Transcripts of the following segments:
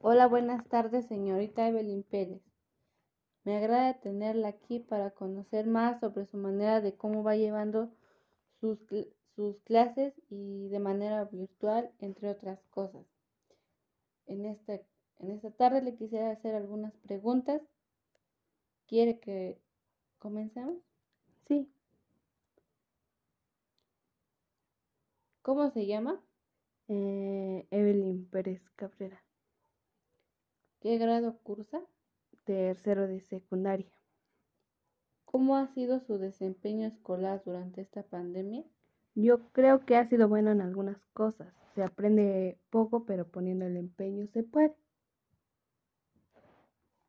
Hola, buenas tardes, señorita Evelyn Pérez. Me agrada tenerla aquí para conocer más sobre su manera de cómo va llevando sus, sus clases y de manera virtual, entre otras cosas. En esta, en esta tarde le quisiera hacer algunas preguntas. ¿Quiere que comencemos? Sí. ¿Cómo se llama? Eh, Evelyn Pérez Cabrera, ¿Qué grado cursa? tercero de secundaria. ¿Cómo ha sido su desempeño escolar durante esta pandemia? Yo creo que ha sido bueno en algunas cosas. Se aprende poco, pero poniendo el empeño se puede.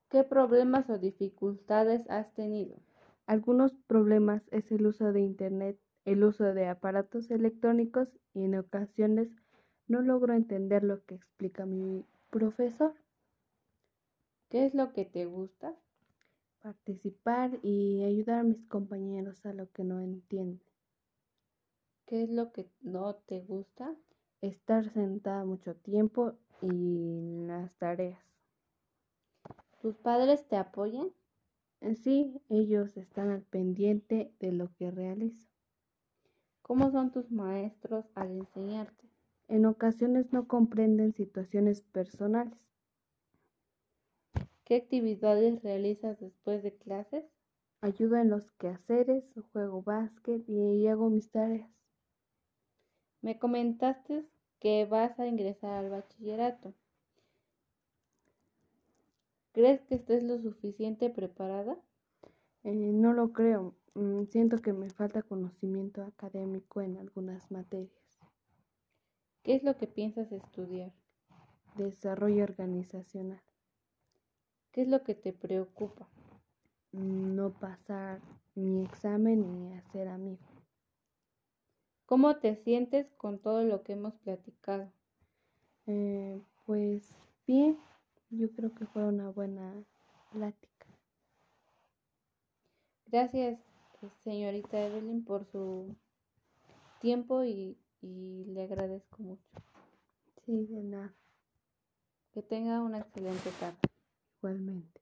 ¿Qué problemas o dificultades has tenido? Algunos problemas es el uso de Internet, el uso de aparatos electrónicos y en ocasiones no logro entender lo que explica mi profesor. ¿Qué es lo que te gusta? Participar y ayudar a mis compañeros a lo que no entienden. ¿Qué es lo que no te gusta? Estar sentada mucho tiempo y las tareas. ¿Tus padres te apoyan? En sí, ellos están al pendiente de lo que realizo. ¿Cómo son tus maestros al enseñarte? En ocasiones no comprenden situaciones personales. ¿Qué actividades realizas después de clases? Ayudo en los quehaceres, juego básquet y hago mis tareas. Me comentaste que vas a ingresar al bachillerato. ¿Crees que estés lo suficiente preparada? Eh, no lo creo. Mm, siento que me falta conocimiento académico en algunas materias. ¿Qué es lo que piensas estudiar? Desarrollo organizacional. ¿Qué es lo que te preocupa? No pasar mi examen y hacer amigos. ¿Cómo te sientes con todo lo que hemos platicado? Eh, pues bien, yo creo que fue una buena plática. Gracias, señorita Evelyn, por su tiempo y, y le agradezco mucho. Sí, de nada, Que tenga una excelente tarde. Igualmente.